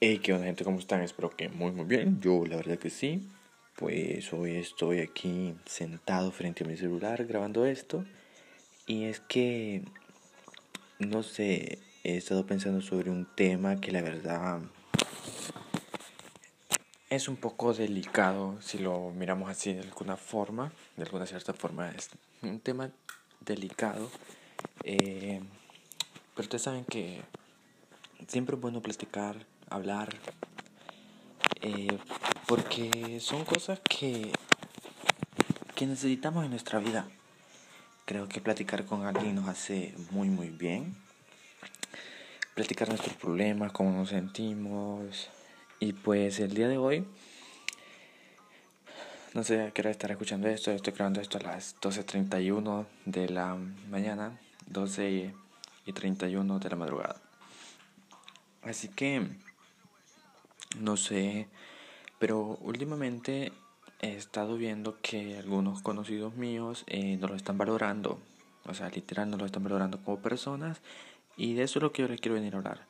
Hey, ¿qué onda gente? ¿Cómo están? Espero que muy muy bien. Yo la verdad que sí. Pues hoy estoy aquí sentado frente a mi celular grabando esto. Y es que, no sé, he estado pensando sobre un tema que la verdad es un poco delicado si lo miramos así de alguna forma. De alguna cierta forma es un tema delicado. Eh, pero ustedes saben que siempre es bueno platicar hablar, eh, porque son cosas que, que necesitamos en nuestra vida. Creo que platicar con alguien nos hace muy, muy bien. Platicar nuestros problemas, cómo nos sentimos. Y pues el día de hoy, no sé quiero estar escuchando esto. Estoy grabando esto a las 12.31 de la mañana, 12 y 31 de la madrugada. Así que no sé, pero últimamente he estado viendo que algunos conocidos míos eh, no lo están valorando. O sea, literal no lo están valorando como personas. Y de eso es lo que yo les quiero venir a hablar.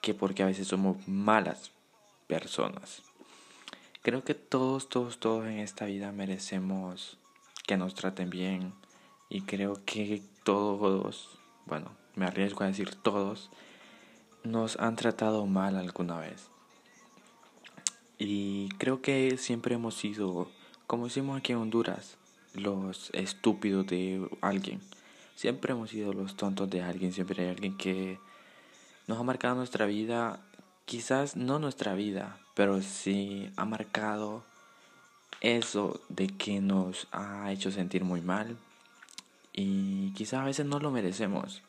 Que porque a veces somos malas personas. Creo que todos, todos, todos en esta vida merecemos que nos traten bien. Y creo que todos, bueno, me arriesgo a decir todos, nos han tratado mal alguna vez. Y creo que siempre hemos sido, como decimos aquí en Honduras, los estúpidos de alguien. Siempre hemos sido los tontos de alguien, siempre hay alguien que nos ha marcado nuestra vida, quizás no nuestra vida, pero sí ha marcado eso de que nos ha hecho sentir muy mal y quizás a veces no lo merecemos.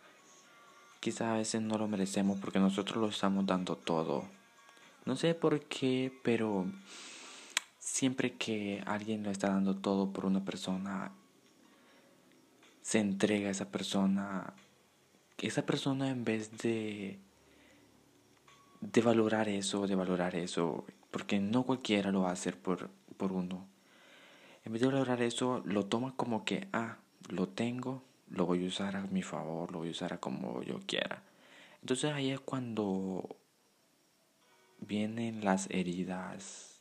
Quizás a veces no lo merecemos porque nosotros lo estamos dando todo no sé por qué, pero siempre que alguien lo está dando todo por una persona, se entrega a esa persona. Esa persona en vez de de valorar eso, de valorar eso, porque no cualquiera lo va a hacer por, por uno. En vez de valorar eso, lo toma como que, ah, lo tengo, lo voy a usar a mi favor, lo voy a usar a como yo quiera. Entonces ahí es cuando vienen las heridas,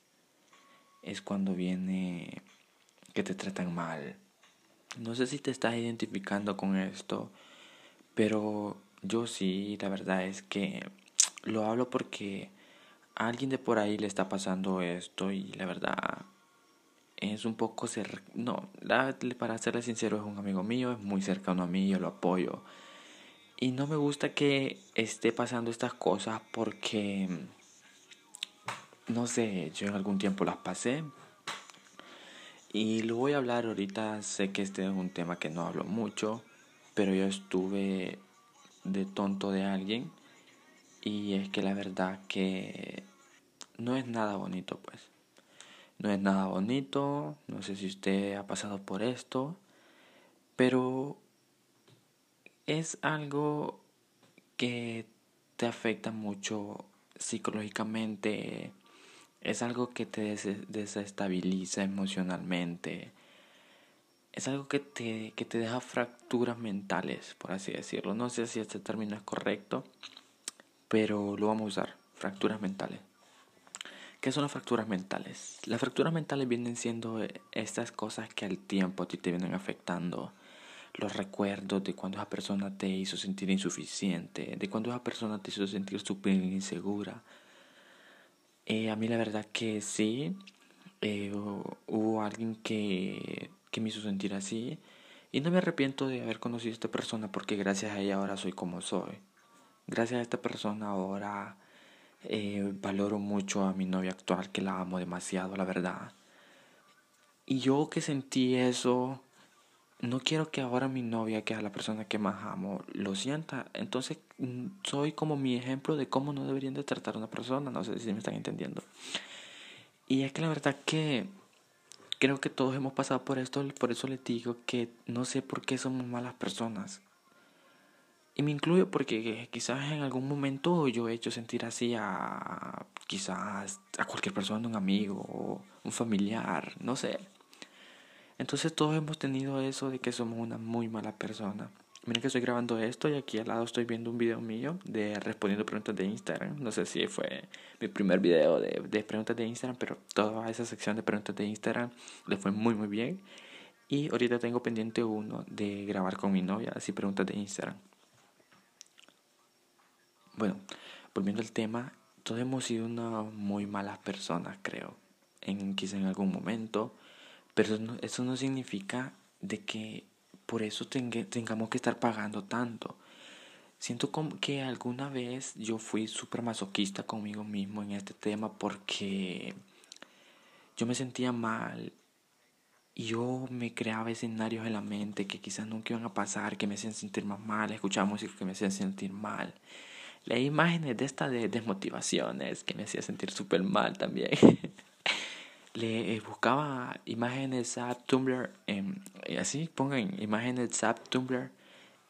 es cuando viene que te tratan mal. No sé si te estás identificando con esto, pero yo sí, la verdad es que lo hablo porque a alguien de por ahí le está pasando esto y la verdad es un poco ser no para serle sincero es un amigo mío es muy cercano a mí yo lo apoyo y no me gusta que esté pasando estas cosas porque no sé, yo en algún tiempo las pasé. Y lo voy a hablar ahorita, sé que este es un tema que no hablo mucho, pero yo estuve de tonto de alguien y es que la verdad que no es nada bonito pues. No es nada bonito, no sé si usted ha pasado por esto, pero es algo que te afecta mucho psicológicamente, es algo que te desestabiliza emocionalmente. Es algo que te, que te deja fracturas mentales, por así decirlo. No sé si este término es correcto, pero lo vamos a usar. Fracturas mentales. ¿Qué son las fracturas mentales? Las fracturas mentales vienen siendo estas cosas que al tiempo a ti te vienen afectando. Los recuerdos de cuando esa persona te hizo sentir insuficiente, de cuando esa persona te hizo sentir súper insegura, eh, a mí la verdad que sí, eh, hubo alguien que, que me hizo sentir así y no me arrepiento de haber conocido a esta persona porque gracias a ella ahora soy como soy. Gracias a esta persona ahora eh, valoro mucho a mi novia actual que la amo demasiado, la verdad. Y yo que sentí eso no quiero que ahora mi novia, que es la persona que más amo, lo sienta. Entonces mm, soy como mi ejemplo de cómo no deberían de tratar a una persona. No sé si me están entendiendo. Y es que la verdad que creo que todos hemos pasado por esto. Por eso les digo que no sé por qué somos malas personas. Y me incluyo porque quizás en algún momento yo he hecho sentir así a quizás a cualquier persona, un amigo, un familiar, no sé. Entonces todos hemos tenido eso de que somos una muy mala persona. miren que estoy grabando esto y aquí al lado estoy viendo un video mío de respondiendo preguntas de Instagram. No sé si fue mi primer video de, preguntas de Instagram, pero toda esa sección de preguntas de Instagram le fue muy muy bien. Y ahorita tengo pendiente uno de grabar con mi novia, así preguntas de Instagram. Bueno, volviendo al tema, todos hemos sido una muy malas personas, creo, en quizá en algún momento, pero eso no, significa de que por eso tengamos que estar pagando tanto. Siento que alguna vez yo fui súper masoquista conmigo mismo en este tema porque yo me sentía mal yo me creaba escenarios en la mente que quizás nunca iban a pasar, que me hacían sentir más mal, escuchaba música que me hacían sentir mal. Leí imágenes de estas de desmotivaciones que me hacía sentir súper mal también. Le eh, buscaba imágenes Zap Tumblr, eh, así pongan imágenes Zap Tumblr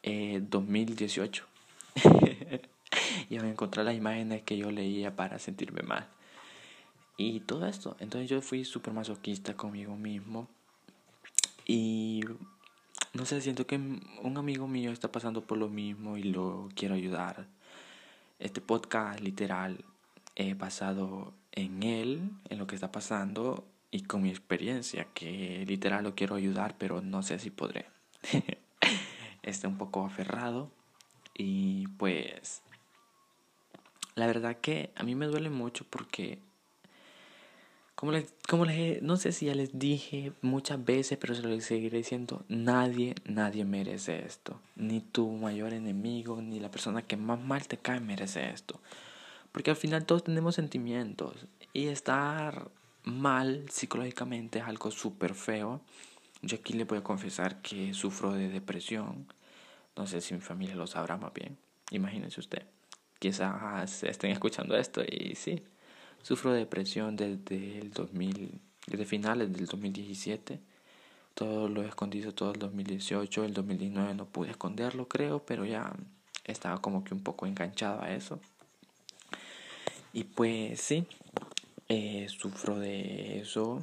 eh, 2018. y a encontrar las imágenes que yo leía para sentirme mal. Y todo esto. Entonces yo fui súper masoquista conmigo mismo. Y no sé, siento que un amigo mío está pasando por lo mismo y lo quiero ayudar. Este podcast literal he basado en él, en lo que está pasando y con mi experiencia, que literal lo quiero ayudar, pero no sé si podré. está un poco aferrado y pues la verdad que a mí me duele mucho porque como les, como les, no sé si ya les dije muchas veces, pero se lo seguiré diciendo, nadie, nadie merece esto. Ni tu mayor enemigo, ni la persona que más mal te cae merece esto. Porque al final todos tenemos sentimientos y estar mal psicológicamente es algo súper feo. Yo aquí le voy a confesar que sufro de depresión. No sé si mi familia lo sabrá más bien. Imagínense usted. Quizás estén escuchando esto y sí, Sufro de depresión desde el 2000, desde finales del 2017. Todo lo he escondido todo el 2018, el 2019 no pude esconderlo creo, pero ya estaba como que un poco enganchado a eso. Y pues sí, eh, sufro de eso.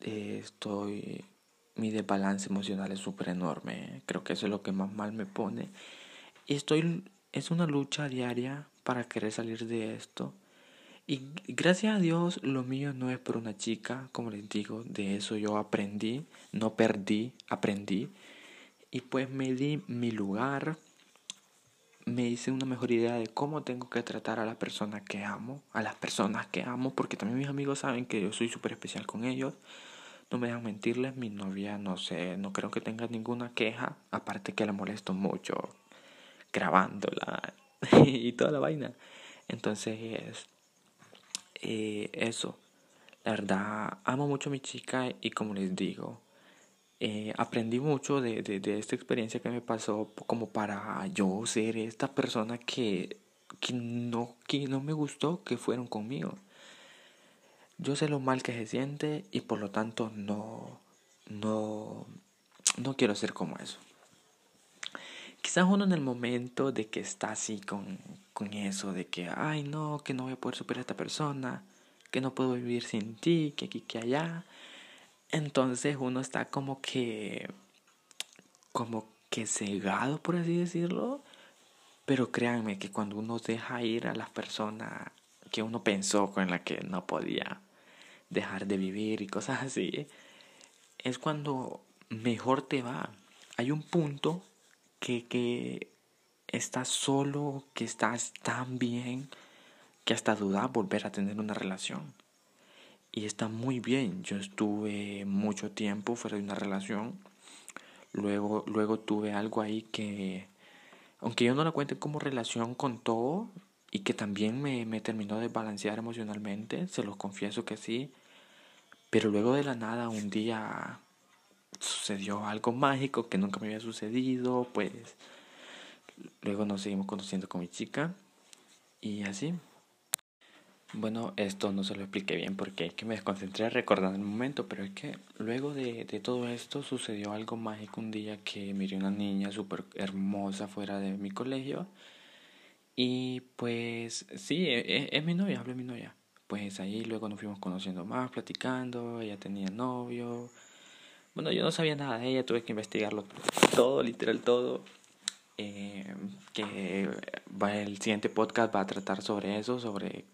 Eh, estoy. Mi desbalance emocional es súper enorme. Creo que eso es lo que más mal me pone. Y estoy. Es una lucha diaria para querer salir de esto. Y gracias a Dios lo mío no es por una chica, como les digo, de eso yo aprendí, no perdí, aprendí. Y pues me di mi lugar, me hice una mejor idea de cómo tengo que tratar a la persona que amo, a las personas que amo, porque también mis amigos saben que yo soy súper especial con ellos. No me dejan mentirles, mi novia no sé, no creo que tenga ninguna queja, aparte que la molesto mucho grabándola y toda la vaina. Entonces, eh, eso. La verdad, amo mucho a mi chica y como les digo, eh, aprendí mucho de, de, de, esta experiencia que me pasó como para yo ser esta persona que, que, no, que no me gustó que fueron conmigo. Yo sé lo mal que se siente y por lo tanto no, no, no quiero ser como eso. Quizás uno en el momento de que está así con, con eso, de que, ay no, que no voy a poder superar a esta persona, que no puedo vivir sin ti, que aquí, que allá. Entonces uno está como que, como que cegado, por así decirlo. Pero créanme que cuando uno deja ir a las personas que uno pensó con la que no podía dejar de vivir y cosas así, es cuando mejor te va. Hay un punto que, que estás solo, que estás tan bien, que hasta dudas volver a tener una relación. Y está muy bien. Yo estuve mucho tiempo fuera de una relación. Luego, luego tuve algo ahí que, aunque yo no la cuente como relación con todo, y que también me, me terminó de balancear emocionalmente, se los confieso que sí. Pero luego de la nada, un día sucedió algo mágico que nunca me había sucedido, pues luego nos seguimos conociendo con mi chica y así. Bueno, esto no se lo expliqué bien porque es que me desconcentré recordando el momento, pero es que luego de, de todo esto sucedió algo mágico un día que miré una niña súper hermosa fuera de mi colegio y pues sí, es, e, es mi novia, hablo de mi novia. Pues ahí luego nos fuimos conociendo más, platicando, ella tenía novio, bueno, yo no sabía nada de ella, tuve que investigarlo todo, literal todo. Eh, que el siguiente podcast va a tratar sobre eso, sobre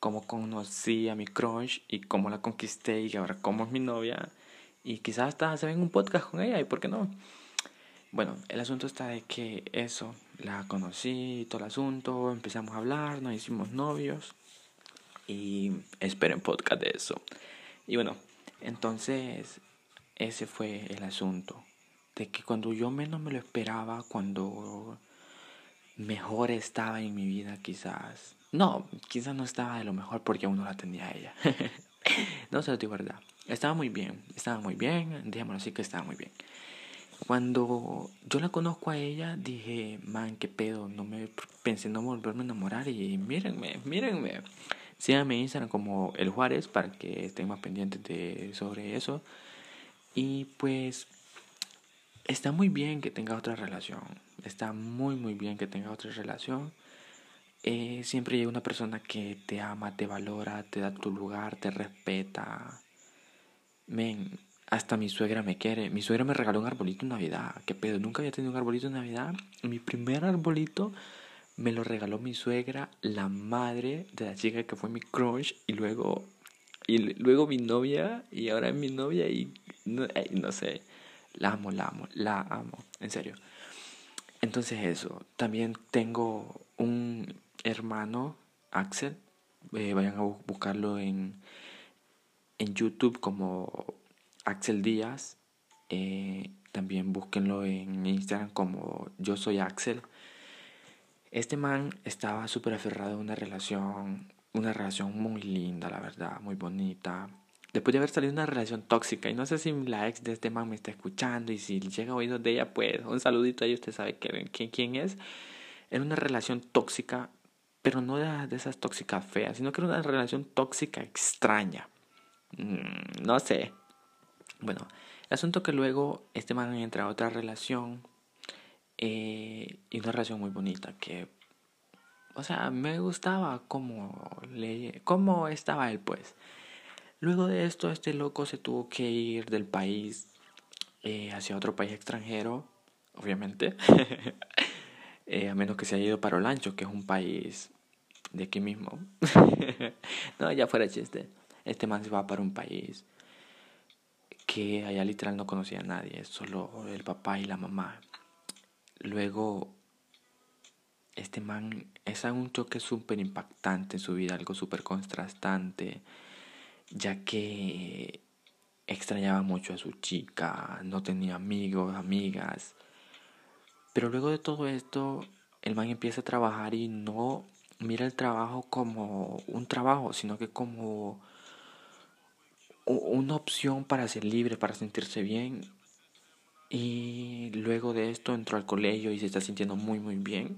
cómo conocí a mi crush y cómo la conquisté y ahora cómo es mi novia. Y quizás hasta se ven un podcast con ella y por qué no. Bueno, el asunto está de que eso, la conocí, todo el asunto, empezamos a hablar, nos hicimos novios y esperen podcast de eso. Y bueno, entonces ese fue el asunto, de que cuando yo menos me lo esperaba, cuando mejor estaba en mi vida quizás, no, quizás no estaba de lo mejor porque aún no la tenía ella. no se lo digo verdad. Estaba muy bien, estaba muy bien, digámoslo así que estaba muy bien. Cuando yo la conozco a ella, dije, man, qué pedo, no me pensé no volverme a enamorar y mírenme, mírenme. Síganme en Instagram como El Juárez para que estén más pendientes de, sobre eso. Y pues está muy bien que tenga otra relación. Está muy, muy bien que tenga otra relación. Eh, siempre llega una persona que te ama, te valora, te da tu lugar, te respeta. Men, hasta mi suegra me quiere. Mi suegra me regaló un arbolito en Navidad. ¿Qué pedo? Nunca había tenido un arbolito en Navidad. Mi primer arbolito me lo regaló mi suegra, la madre de la chica que fue mi crush. Y luego, y luego mi novia. Y ahora mi novia. Y no, no sé. La amo, la amo, la amo. En serio. Entonces eso. También tengo un hermano, Axel. Eh, vayan a buscarlo en, en YouTube como Axel Díaz. Eh, también búsquenlo en Instagram como yo soy Axel. Este man estaba súper aferrado a una relación, una relación muy linda, la verdad, muy bonita. Después de haber salido una relación tóxica, y no sé si la ex de este man me está escuchando, y si llega a oídos de ella, pues un saludito ahí, usted sabe quién, quién es. Era una relación tóxica, pero no de, esas tóxicas feas, sino que era una relación tóxica extraña. Mm, no sé, bueno, el asunto que luego este man entra a otra relación eh, y una relación muy bonita que, o sea, me gustaba cómo, le, cómo estaba él pues. Luego de esto, este loco se tuvo que ir del país eh, hacia otro país extranjero, obviamente, eh, a menos que se haya ido para Olancho, que es un país de aquí mismo. no, ya fuera chiste. Este man se va para un país que allá literal no conocía a nadie, solo el papá y la mamá. Luego, este man es un choque súper impactante en su vida, algo súper contrastante, ya que extrañaba mucho a su chica, no tenía amigos, amigas. Pero luego de todo esto, el man empieza a trabajar y no mira el trabajo como un trabajo, sino que como una opción para ser libre, para sentirse bien. Y luego de esto entró al colegio y se está sintiendo muy, muy bien.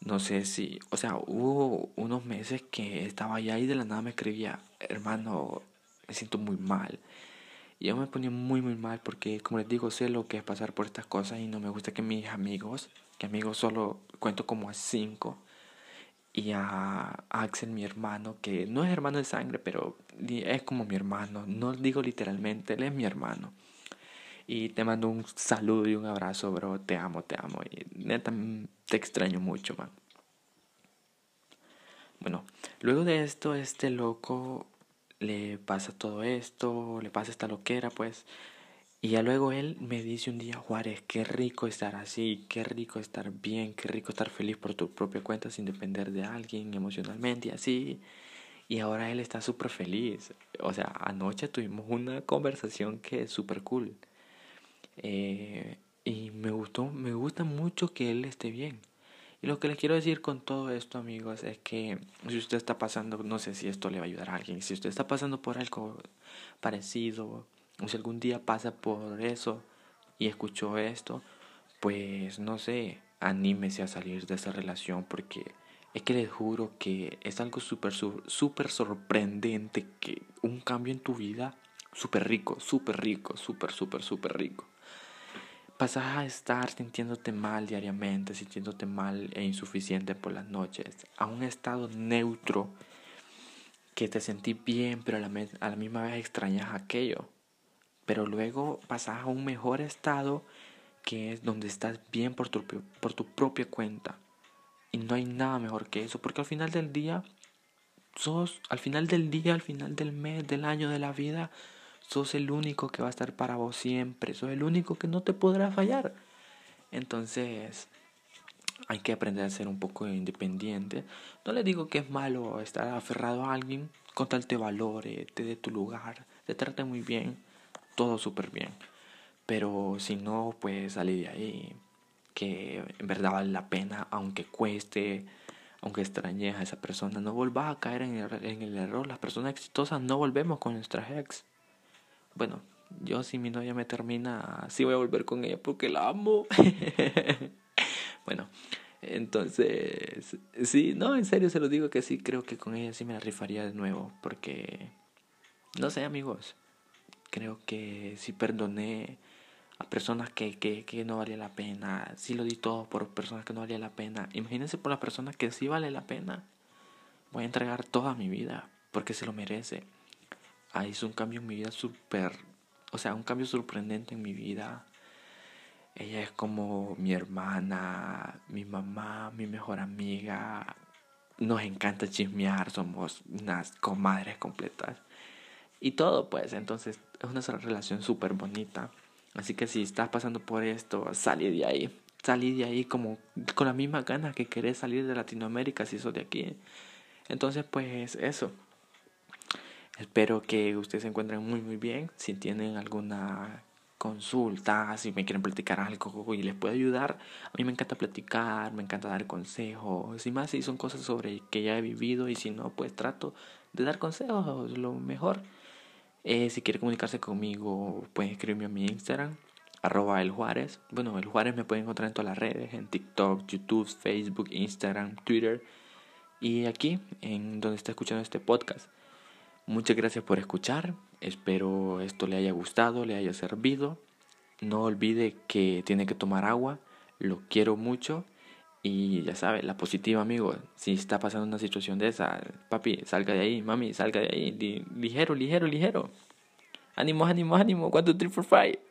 No sé si, o sea, hubo unos meses que estaba allá y de la nada me escribía, hermano, me siento muy mal. Y yo me ponía muy, muy mal porque, como les digo, sé lo que es pasar por estas cosas y no me gusta que mis amigos, que amigos solo cuento como a cinco, y a Axel, mi hermano, que no es hermano de sangre, pero es como mi hermano. No digo literalmente, él es mi hermano. Y te mando un saludo y un abrazo, bro. Te amo, te amo. Y neta, te extraño mucho, man. Bueno, luego de esto, este loco le pasa todo esto, le pasa esta loquera, pues. Y ya luego él me dice un día, Juárez, qué rico estar así, qué rico estar bien, qué rico estar feliz por tu propia cuenta sin depender de alguien emocionalmente y así. Y ahora él está súper feliz. O sea, anoche tuvimos una conversación que es súper cool. Eh, y me gustó, me gusta mucho que él esté bien. Y lo que les quiero decir con todo esto, amigos, es que si usted está pasando, no sé si esto le va a ayudar a alguien, si usted está pasando por algo parecido, o si algún día pasa por eso y escuchó esto, pues no sé, anímese a salir de esa relación porque es que les juro que es algo súper, súper sorprendente que un cambio en tu vida, súper rico, súper rico, súper, súper, súper rico. Pasas a estar sintiéndote mal diariamente, sintiéndote mal e insuficiente por las noches, a un estado neutro que te sentí bien, pero a la, a la misma vez extrañas aquello pero luego pasas a un mejor estado que es donde estás bien por tu, por tu propia cuenta. Y no hay nada mejor que eso, porque al final del día, sos, al final del día, al final del mes, del año, de la vida, sos el único que va a estar para vos siempre, sos el único que no te podrá fallar. Entonces, hay que aprender a ser un poco independiente. No le digo que es malo estar aferrado a alguien, con tal te valore, te dé tu lugar, te trate muy bien, todo súper bien. Pero si no, pues salir de ahí, que en verdad vale la pena, aunque cueste, aunque extrañes a esa persona, no volvás a caer en el, en el error. Las personas exitosas no volvemos con nuestras ex. Bueno, yo si mi novia me termina, sí voy a volver con ella porque la amo. bueno, entonces, sí, no, en serio se lo digo que sí, creo que con ella sí me la rifaría de nuevo porque, no sé amigos, creo que sí perdoné a personas que, que, que no valía la pena, sí lo di todo por personas que no valía la pena. Imagínense por las personas que sí vale la pena. Voy a entregar toda mi vida porque se lo merece. Ahí hizo un cambio en mi vida súper o sea, un cambio sorprendente en mi vida. Ella es como mi hermana, mi mamá, mi mejor amiga. Nos encanta chismear, somos unas comadres completas. Y todo, pues, entonces es una relación súper bonita. Así que si estás pasando por esto, salí de ahí. Salí de ahí como con la misma ganas que querés salir de Latinoamérica si sos de aquí. Entonces, pues eso. Espero que ustedes se encuentren muy muy bien. Si tienen alguna consulta, si me quieren platicar algo y les puedo ayudar, a mí me encanta platicar, me encanta dar consejos. Y más si son cosas sobre que ya he vivido y si no, pues trato de dar consejos lo mejor. Eh, si quiere comunicarse conmigo, pueden escribirme a mi Instagram, arroba el Juárez. Bueno, el Juárez me pueden encontrar en todas las redes, en TikTok, YouTube, Facebook, Instagram, Twitter. Y aquí, en donde está escuchando este podcast. Muchas gracias por escuchar. Espero esto le haya gustado, le haya servido. No olvide que tiene que tomar agua. Lo quiero mucho. Y ya sabe, la positiva, amigo. Si está pasando una situación de esa, papi, salga de ahí, mami, salga de ahí. ligero, ligero, ligero. Ánimo, ánimo, ánimo. 4, 3, 4, 5.